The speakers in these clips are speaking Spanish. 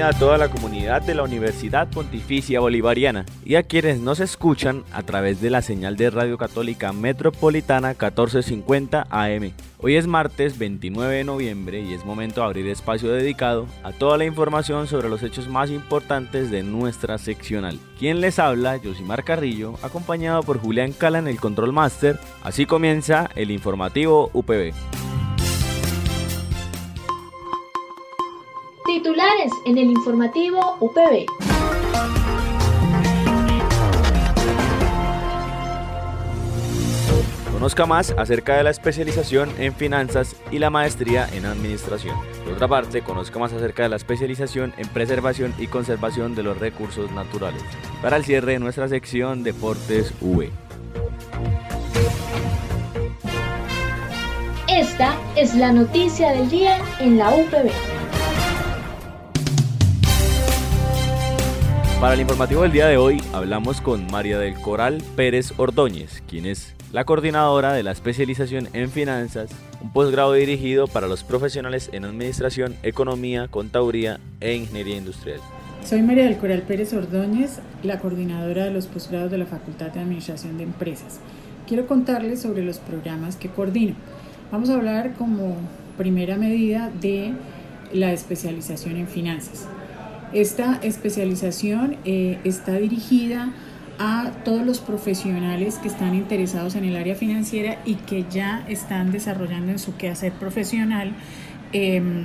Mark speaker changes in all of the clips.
Speaker 1: A toda la comunidad de la Universidad Pontificia Bolivariana y a quienes nos escuchan a través de la señal de Radio Católica Metropolitana 1450 AM. Hoy es martes 29 de noviembre y es momento de abrir espacio dedicado a toda la información sobre los hechos más importantes de nuestra seccional. Quien les habla, Josimar Carrillo, acompañado por Julián Cala en el Control Master. Así comienza el informativo UPB.
Speaker 2: En el informativo UPB.
Speaker 1: Conozca más acerca de la especialización en finanzas y la maestría en administración. Por otra parte, conozca más acerca de la especialización en preservación y conservación de los recursos naturales. Para el cierre de nuestra sección Deportes V.
Speaker 2: Esta es la noticia del día en la UPB.
Speaker 1: Para el informativo del día de hoy hablamos con María del Coral Pérez Ordóñez, quien es la coordinadora de la especialización en finanzas, un posgrado dirigido para los profesionales en administración, economía, contaduría e ingeniería industrial.
Speaker 3: Soy María del Coral Pérez Ordóñez, la coordinadora de los posgrados de la Facultad de Administración de Empresas. Quiero contarles sobre los programas que coordino. Vamos a hablar como primera medida de la especialización en finanzas. Esta especialización eh, está dirigida a todos los profesionales que están interesados en el área financiera y que ya están desarrollando en su quehacer profesional em,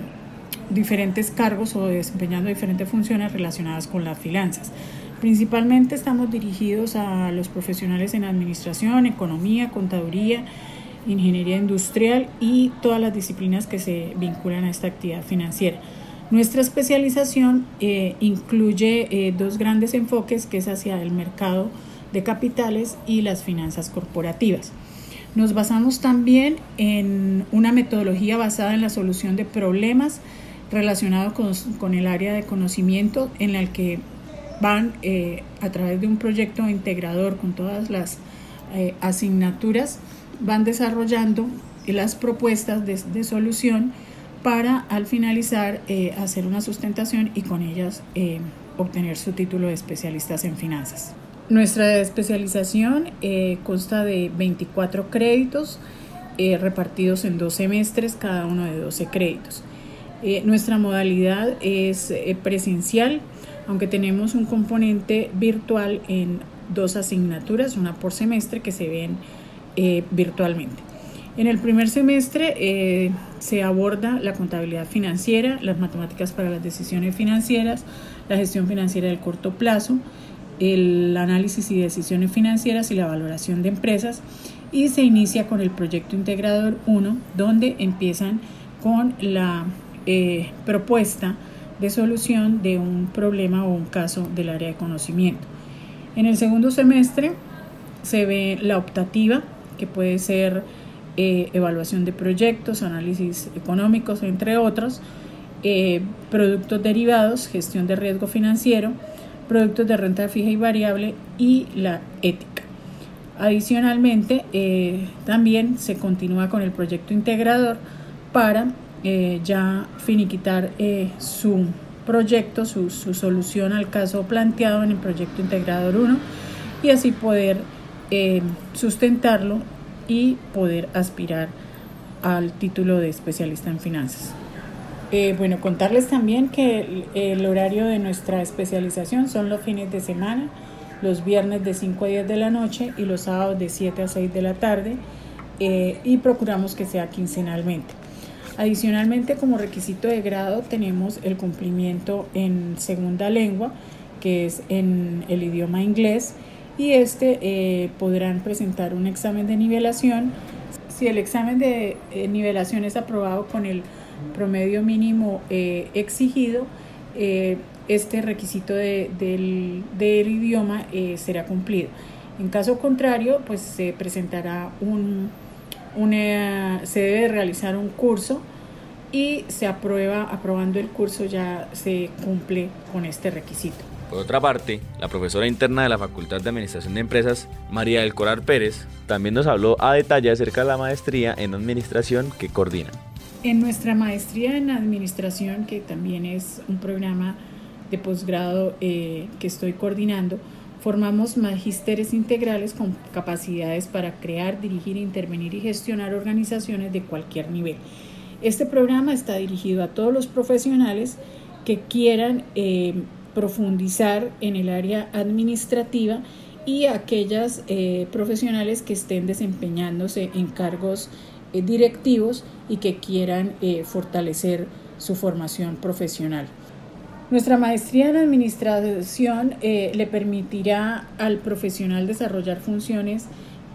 Speaker 3: diferentes cargos o desempeñando diferentes funciones relacionadas con las finanzas. Principalmente estamos dirigidos a los profesionales en administración, economía, contaduría, ingeniería industrial y todas las disciplinas que se vinculan a esta actividad financiera. Nuestra especialización eh, incluye eh, dos grandes enfoques, que es hacia el mercado de capitales y las finanzas corporativas. Nos basamos también en una metodología basada en la solución de problemas relacionados con, el área de conocimiento en el que van eh, a través de un proyecto integrador con todas las asignaturas, van desarrollando las propuestas de solución para al finalizar eh, hacer una sustentación y con ellas eh, obtener su título de especialistas en finanzas. Nuestra especialización eh, consta de 24 créditos repartidos en dos semestres, cada uno de 12 créditos. nuestra modalidad es presencial, aunque tenemos un componente virtual en dos asignaturas, una por semestre que se ven virtualmente. En el primer semestre se aborda la contabilidad financiera, las matemáticas para las decisiones financieras, la gestión financiera del corto plazo, el análisis y decisiones financieras y la valoración de empresas y se inicia con el proyecto integrador 1 donde empiezan con la eh, propuesta de solución de un problema o un caso del área de conocimiento. En el segundo semestre se ve la optativa que puede ser eh, evaluación de proyectos, análisis económicos, entre otros, eh, productos derivados, gestión de riesgo financiero, productos de renta fija y variable y la ética. Adicionalmente, eh, también se continúa con el proyecto integrador para ya finiquitar su proyecto, su, su, solución al caso planteado en el proyecto integrador 1 y así poder sustentarlo y poder aspirar al título de especialista en finanzas. Eh, bueno, contarles también que el, horario de nuestra especialización son los fines de semana, los viernes de 5 a 10 de la noche y los sábados de 7 a 6 de la tarde eh, y procuramos que sea quincenalmente. Adicionalmente, como requisito de grado, tenemos el cumplimiento en segunda lengua, que es en el idioma inglés, y este eh, podrán presentar un examen de nivelación. Si el examen de eh, nivelación es aprobado con el promedio mínimo eh, exigido, este requisito del, idioma será cumplido. En caso contrario, pues se presentará un, se debe realizar un curso y se aprueba, aprobando el curso ya se cumple con este requisito.
Speaker 1: Por otra parte, la profesora interna de la Facultad de Administración de Empresas, María del Corar Pérez, también nos habló a detalle acerca de la maestría en administración que coordina.
Speaker 3: En nuestra maestría en administración, que también es un programa de posgrado eh, que estoy coordinando, formamos magísteres integrales con capacidades para crear, dirigir, intervenir y gestionar organizaciones de cualquier nivel. Este programa está dirigido a todos los profesionales que quieran eh, profundizar en el área administrativa y aquellas eh, profesionales que estén desempeñándose en cargos eh, directivos y que quieran fortalecer su formación profesional. Nuestra maestría en administración le permitirá al profesional desarrollar funciones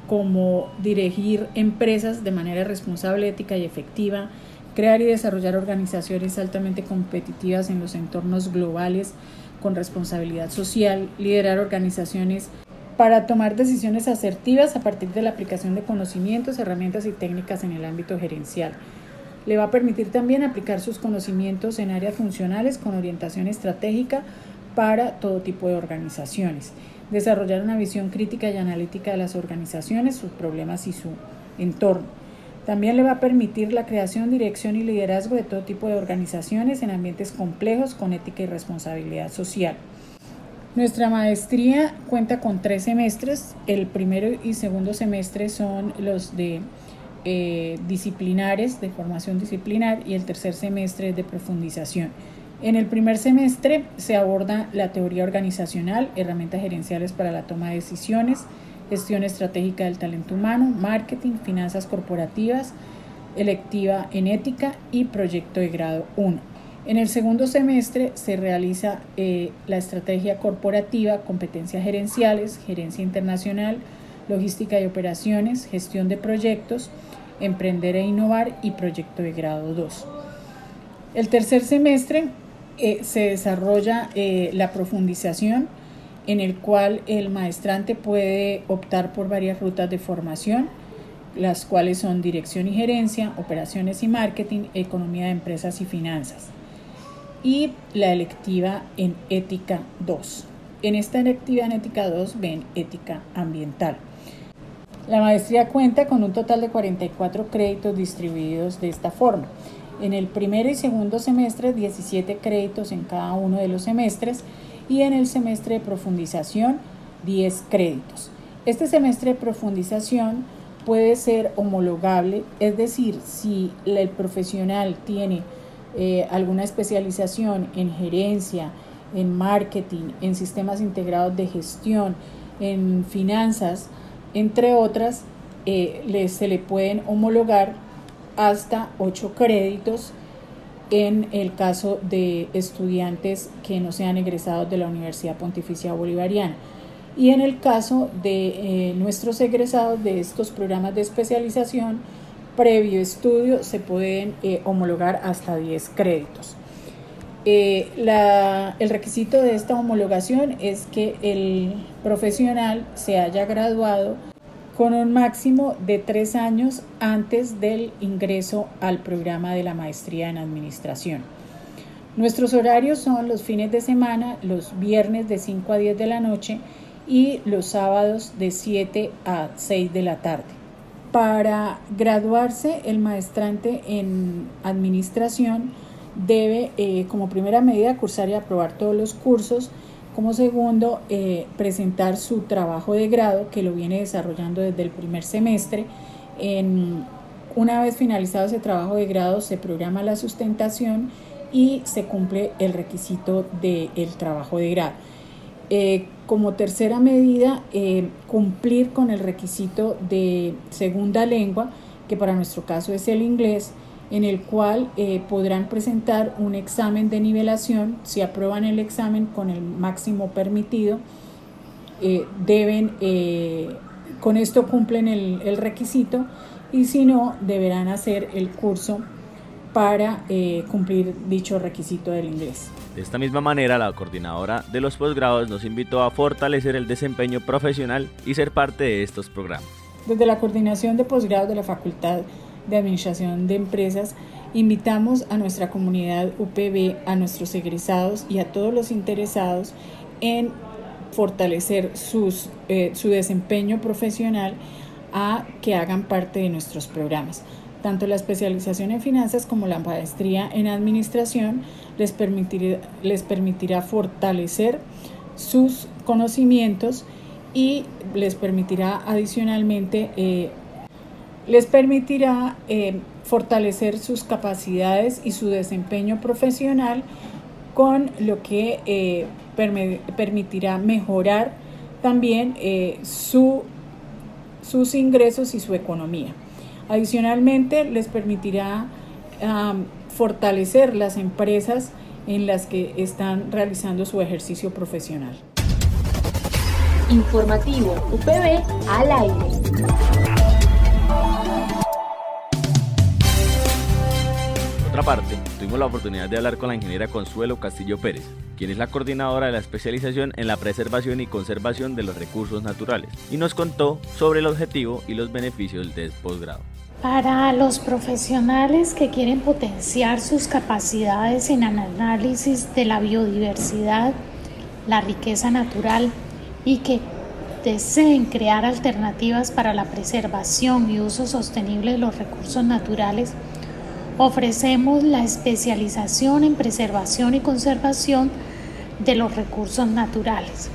Speaker 3: como dirigir empresas de manera responsable, ética y efectiva, crear y desarrollar organizaciones altamente competitivas en los entornos globales con responsabilidad social, liderar organizaciones para tomar decisiones asertivas a partir de la aplicación de conocimientos, herramientas y técnicas en el ámbito gerencial. Le va a permitir también aplicar sus conocimientos en áreas funcionales con orientación estratégica para todo tipo de organizaciones. Desarrollar una visión crítica y analítica de las organizaciones, sus problemas y su entorno también le va a permitir la creación, dirección y liderazgo de todo tipo de organizaciones en ambientes complejos con ética y responsabilidad social. Nuestra maestría cuenta con tres semestres. El primero y segundo semestre son los de eh, disciplinares, de formación disciplinar, y el tercer semestre es de profundización. En el primer semestre se aborda la teoría organizacional, herramientas gerenciales para la toma de decisiones, gestión estratégica del talento humano, marketing, finanzas corporativas, electiva en ética y proyecto de grado 1. En el segundo semestre se realiza eh, la estrategia corporativa, competencias gerenciales, gerencia internacional, logística y operaciones, gestión de proyectos, emprender e innovar y proyecto de grado 2. El tercer semestre eh, se desarrolla eh, la profundización, en el cual el maestrante puede optar por varias rutas de formación, las cuales son dirección y gerencia, operaciones y marketing, economía de empresas y finanzas. Y la electiva en ética 2. En esta electiva en ética 2 ven ética ambiental. La maestría cuenta con un total de 44 créditos distribuidos de esta forma. En el primer y segundo semestre, 17 créditos en cada uno de los semestres y en el semestre de profundización 10 créditos. Este semestre de profundización puede ser homologable, es decir, si el profesional tiene eh, alguna especialización en gerencia, en marketing, en sistemas integrados de gestión, en finanzas, entre otras, eh, se le pueden homologar hasta 8 créditos en el caso de estudiantes que no sean egresados de la Universidad Pontificia Bolivariana. Y en el caso de eh, nuestros egresados de estos programas de especialización, previo estudio se pueden eh, homologar hasta 10 créditos. Eh, el requisito de esta homologación es que el profesional se haya graduado con un máximo de tres años antes del ingreso al programa de la maestría en administración. Nuestros horarios son los fines de semana, los viernes de 5 a 10 de la noche y los sábados de 7 a 6 de la tarde. Para graduarse, el maestrante en administración debe, eh, como primera medida, cursar y aprobar todos los cursos como segundo, eh, presentar su trabajo de grado que lo viene desarrollando desde el primer semestre. En, una vez finalizado ese trabajo de grado, se programa la sustentación y se cumple el requisito del trabajo de grado. Eh, como tercera medida, eh, cumplir con el requisito de segunda lengua, que para nuestro caso es el inglés, en el cual eh, podrán presentar un examen de nivelación. Si aprueban el examen con el máximo permitido, eh, deben, eh, con esto cumplen el, el, requisito y si no, deberán hacer el curso para eh, cumplir dicho requisito del inglés.
Speaker 1: De esta misma manera, la coordinadora de los posgrados nos invitó a fortalecer el desempeño profesional y ser parte de estos programas.
Speaker 3: Desde la coordinación de posgrados de la Facultad de Administración de Empresas, invitamos a nuestra comunidad UPB, a nuestros egresados y a todos los interesados en fortalecer sus, eh, su desempeño profesional a que hagan parte de nuestros programas. Tanto la especialización en finanzas como la maestría en administración les permitirá, les permitirá fortalecer sus conocimientos y les permitirá adicionalmente eh, les permitirá eh, fortalecer sus capacidades y su desempeño profesional con lo que eh, permitirá mejorar también su, sus ingresos y su economía. Adicionalmente, les permitirá fortalecer las empresas en las que están realizando su ejercicio profesional.
Speaker 2: Informativo UPB al aire.
Speaker 1: Otra parte, tuvimos la oportunidad de hablar con la ingeniera Consuelo Castillo Pérez, quien es la coordinadora de la especialización en la preservación y conservación de los recursos naturales, y nos contó sobre el objetivo y los beneficios del posgrado.
Speaker 4: Para los profesionales que quieren potenciar sus capacidades en análisis de la biodiversidad, la riqueza natural y que deseen crear alternativas para la preservación y uso sostenible de los recursos naturales, ofrecemos la especialización en preservación y conservación de los recursos naturales.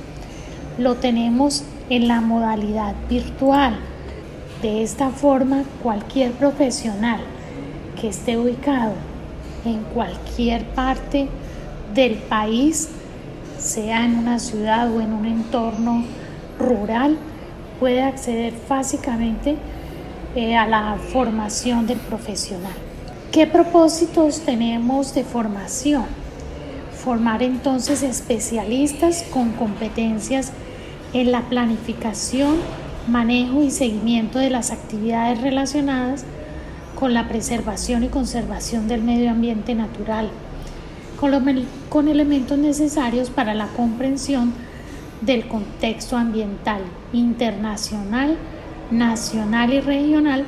Speaker 4: Lo tenemos en la modalidad virtual de esta forma, cualquier profesional que esté ubicado en cualquier parte del país, sea en una ciudad o en un entorno rural, puede acceder básicamente eh, a la formación del profesional. ¿Qué propósitos tenemos de formación? Formar entonces especialistas con competencias en la planificación manejo y seguimiento de las actividades relacionadas con la preservación y conservación del medio ambiente natural, con, elementos necesarios para la comprensión del contexto ambiental internacional, nacional y regional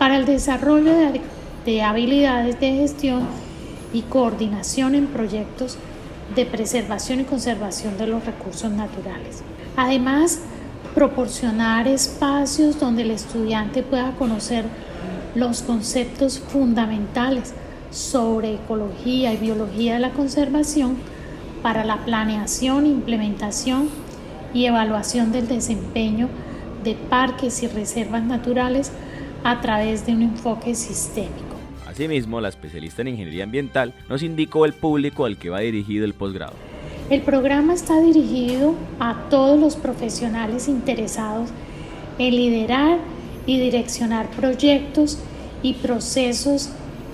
Speaker 4: para el desarrollo de, de habilidades de gestión y coordinación en proyectos de preservación y conservación de los recursos naturales. Además, proporcionar espacios donde el estudiante pueda conocer los conceptos fundamentales sobre ecología y biología de la conservación para la planeación, implementación y evaluación del desempeño de parques y reservas naturales a través de un enfoque sistémico.
Speaker 1: Asimismo, la especialista en ingeniería ambiental nos indicó el público al que va dirigido el posgrado.
Speaker 4: El programa está dirigido a todos los profesionales interesados en liderar y direccionar proyectos y procesos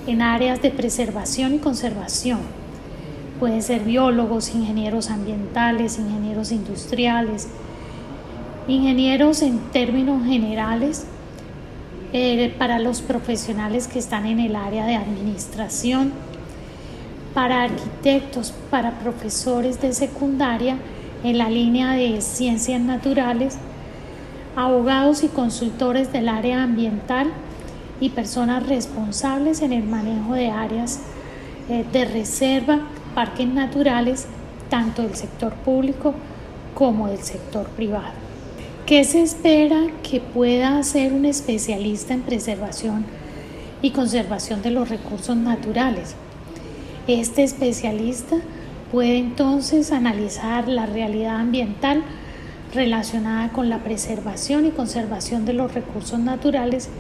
Speaker 4: en áreas de preservación y conservación. Pueden ser biólogos, ingenieros ambientales, ingenieros industriales, ingenieros en términos generales eh, para los profesionales que están en el área de administración para arquitectos, para profesores de secundaria en la línea de ciencias naturales, abogados y consultores del área ambiental y personas responsables en el manejo de áreas eh, de reserva, parques naturales, tanto del sector público como del sector privado. ¿Qué se espera que pueda hacer un especialista en preservación y conservación de los recursos naturales? Este especialista puede entonces analizar la realidad ambiental relacionada con la preservación y conservación de los recursos naturales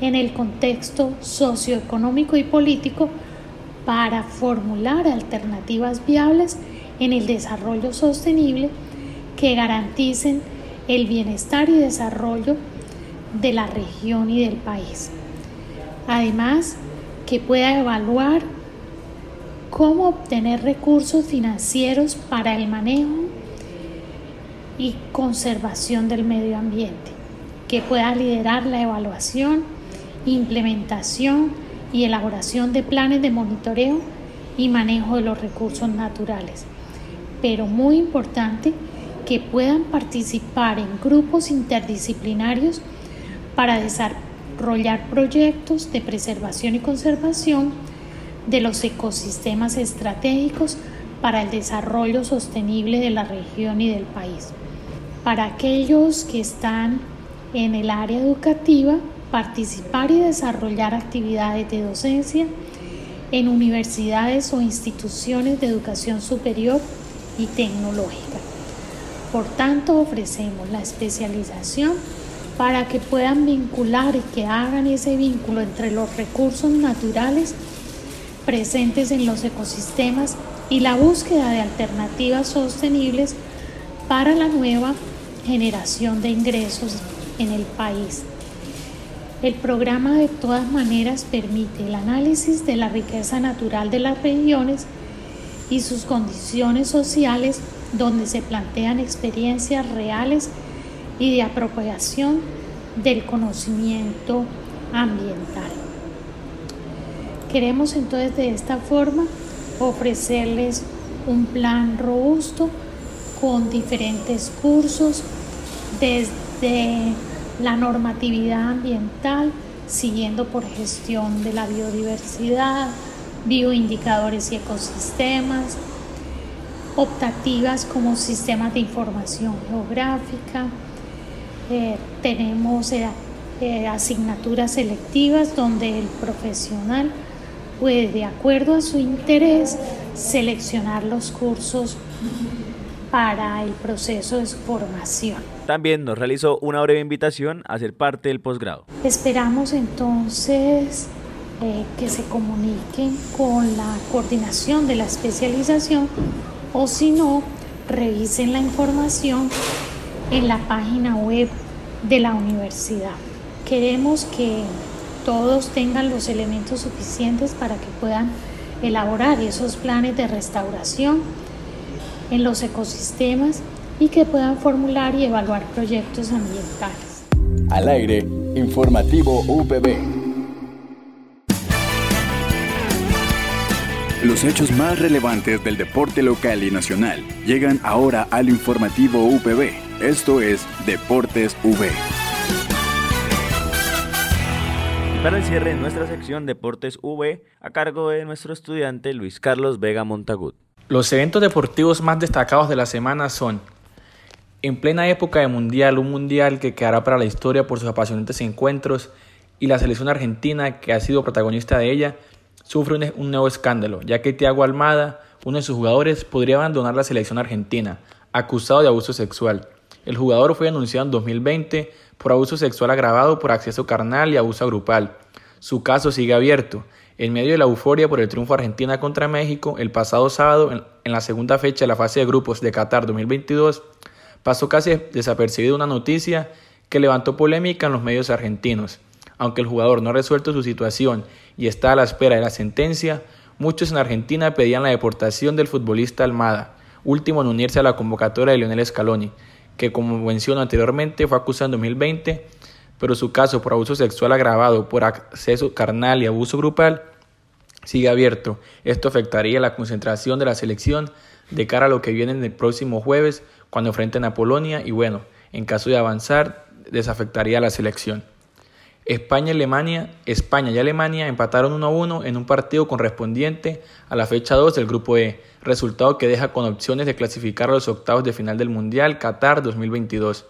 Speaker 4: en el contexto socioeconómico y político para formular alternativas viables en el desarrollo sostenible que garanticen el bienestar y desarrollo de la región y del país. Además, que pueda evaluar cómo obtener recursos financieros para el manejo y conservación del medio ambiente, que pueda liderar la evaluación, implementación y elaboración de planes de monitoreo y manejo de los recursos naturales. Pero muy importante que puedan participar en grupos interdisciplinarios para desarrollar proyectos de preservación y conservación de los ecosistemas estratégicos para el desarrollo sostenible de la región y del país. Para aquellos que están en el área educativa, participar y desarrollar actividades de docencia en universidades o instituciones de educación superior y tecnológica. Por tanto, ofrecemos la especialización para que puedan vincular y que hagan ese vínculo entre los recursos naturales presentes en los ecosistemas y la búsqueda de alternativas sostenibles para la nueva generación de ingresos en el país. El programa de todas maneras permite el análisis de la riqueza natural de las regiones y sus condiciones sociales donde se plantean experiencias reales y de apropiación del conocimiento ambiental. Queremos entonces de esta forma ofrecerles un plan robusto con diferentes cursos desde la normatividad ambiental, siguiendo por gestión de la biodiversidad, bioindicadores y ecosistemas, optativas como sistemas de información geográfica. Eh, tenemos eh, eh, asignaturas selectivas donde el profesional puede, de acuerdo a su interés, seleccionar los cursos para el proceso de su formación.
Speaker 1: También nos realizó una breve invitación a ser parte del posgrado.
Speaker 4: Esperamos entonces eh, que se comuniquen con la coordinación de la especialización o si no, revisen la información en la página web de la universidad. Queremos que todos tengan los elementos suficientes para que puedan elaborar esos planes de restauración en los ecosistemas y que puedan formular y evaluar proyectos ambientales.
Speaker 5: Al aire, informativo UPB. Los hechos más relevantes del deporte local y nacional llegan ahora al informativo UPB. Esto es Deportes V.
Speaker 1: para el cierre de nuestra sección Deportes V a cargo de nuestro estudiante Luis Carlos Vega Montagut.
Speaker 6: Los eventos deportivos más destacados de la semana son en plena época de mundial, un mundial que quedará para la historia por sus apasionantes encuentros y la selección argentina que ha sido protagonista de ella sufre un, nuevo escándalo, ya que Thiago Almada, uno de sus jugadores, podría abandonar la selección argentina, acusado de abuso sexual. El jugador fue anunciado en 2020 por abuso sexual agravado por acceso carnal y abuso grupal. Su caso sigue abierto. En medio de la euforia por el triunfo Argentina contra México, el pasado sábado, en la segunda fecha de la fase de grupos de Qatar 2022, pasó casi desapercibida una noticia que levantó polémica en los medios argentinos. Aunque el jugador no ha resuelto su situación y está a la espera de la sentencia, muchos en Argentina pedían la deportación del futbolista Almada, último en unirse a la convocatoria de Lionel Scaloni, que como menciono anteriormente fue acusado en 2020, pero su caso por abuso sexual agravado por acceso carnal y abuso grupal sigue abierto. Esto afectaría la concentración de la selección de cara a lo que viene el próximo jueves cuando enfrenten a Polonia y bueno, en caso de avanzar, desafectaría a la selección. España y Alemania, España y Alemania empataron 1 a 1 en un partido correspondiente a la fecha 2 del grupo E, resultado que deja con opciones de clasificar a los octavos de final del Mundial Qatar 2022.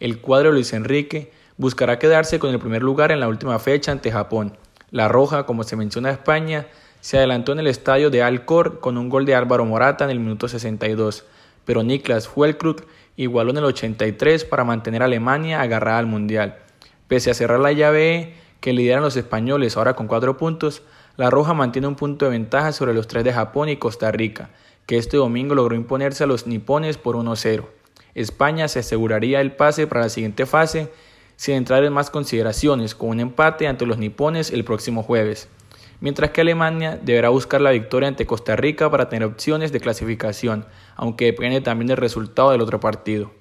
Speaker 6: El cuadro Luis Enrique buscará quedarse con el primer lugar en la última fecha ante Japón. La Roja, como se menciona a España, se adelantó en el estadio de Alcor con un gol de Álvaro Morata en el minuto 62, pero Niklas Fuelkrug igualó en el 83 para mantener a Alemania agarrada al Mundial. Pese a cerrar la llave que lideran los españoles ahora con cuatro puntos, la Roja mantiene un punto de ventaja sobre los tres de Japón y Costa Rica, que este domingo logró imponerse a los nipones por 1-0. España se aseguraría el pase para la siguiente fase sin entrar en más consideraciones, con un empate ante los nipones el próximo jueves, mientras que Alemania deberá buscar la victoria ante Costa Rica para tener opciones de clasificación, aunque depende también del resultado del otro partido.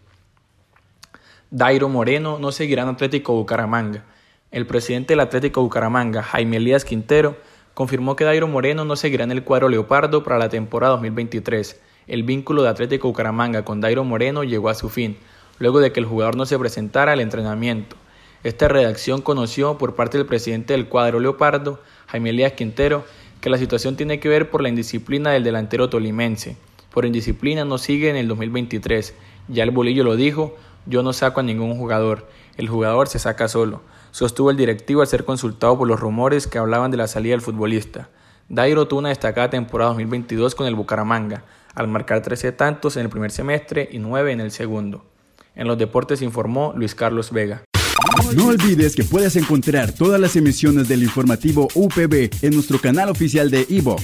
Speaker 6: Dairo Moreno no seguirá en Atlético Bucaramanga. El presidente del Atlético Bucaramanga, Jaime Elías Quintero, confirmó que Dairo Moreno no seguirá en el cuadro Leopardo para la temporada 2023. El vínculo de Atlético Bucaramanga con Dairo Moreno llegó a su fin, luego de que el jugador no se presentara al entrenamiento. Esta redacción conoció por parte del presidente del cuadro Leopardo, Jaime Elías Quintero, que la situación tiene que ver por la indisciplina del delantero tolimense. Por indisciplina no sigue en el 2023. Ya el bolillo lo dijo, yo no saco a ningún jugador, el jugador se saca solo, sostuvo el directivo al ser consultado por los rumores que hablaban de la salida del futbolista. Dairo tuvo una destacada temporada 2022 con el Bucaramanga, al marcar 13 tantos en el primer semestre y 9 en el segundo. En los deportes informó Luis Carlos Vega.
Speaker 5: No olvides que puedes encontrar todas las emisiones del informativo UPB en nuestro canal oficial de iVox,